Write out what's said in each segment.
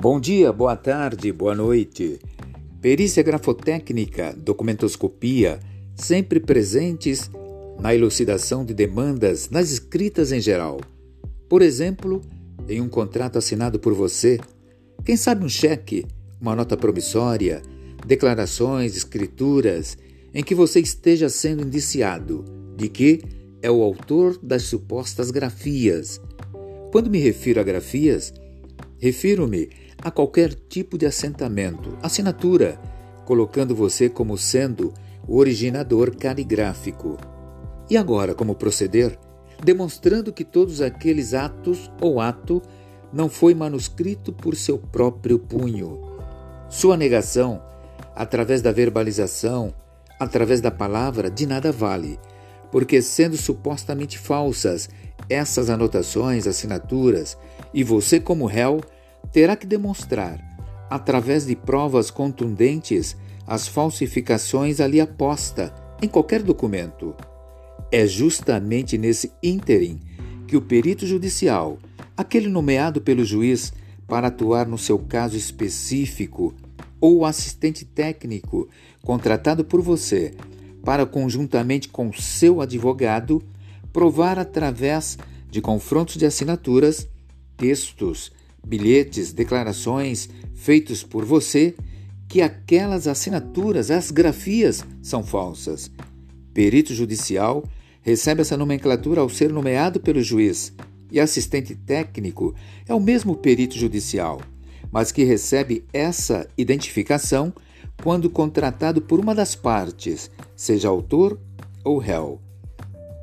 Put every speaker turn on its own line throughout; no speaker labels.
Bom dia, boa tarde, boa noite. Perícia grafotécnica, documentoscopia, sempre presentes na elucidação de demandas nas escritas em geral. Por exemplo, em um contrato assinado por você, quem sabe um cheque, uma nota promissória, declarações, escrituras, em que você esteja sendo indiciado de que é o autor das supostas grafias. Quando me refiro a grafias, refiro-me a qualquer tipo de assentamento, assinatura, colocando você como sendo o originador caligráfico. E agora, como proceder? Demonstrando que todos aqueles atos ou ato não foi manuscrito por seu próprio punho. Sua negação, através da verbalização, através da palavra, de nada vale, porque sendo supostamente falsas essas anotações, assinaturas, e você, como réu, terá que demonstrar, através de provas contundentes, as falsificações ali aposta em qualquer documento. É justamente nesse ínterim que o perito judicial, aquele nomeado pelo juiz para atuar no seu caso específico, ou o assistente técnico contratado por você para, conjuntamente com seu advogado, provar através de confrontos de assinaturas, textos, bilhetes, declarações feitos por você que aquelas assinaturas, as grafias, são falsas. Perito judicial recebe essa nomenclatura ao ser nomeado pelo juiz, e assistente técnico é o mesmo perito judicial, mas que recebe essa identificação quando contratado por uma das partes, seja autor ou réu.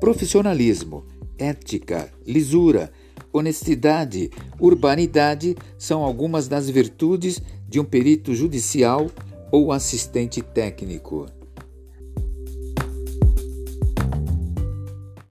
Profissionalismo, ética, lisura, honestidade, urbanidade são algumas das virtudes de um perito judicial ou assistente técnico.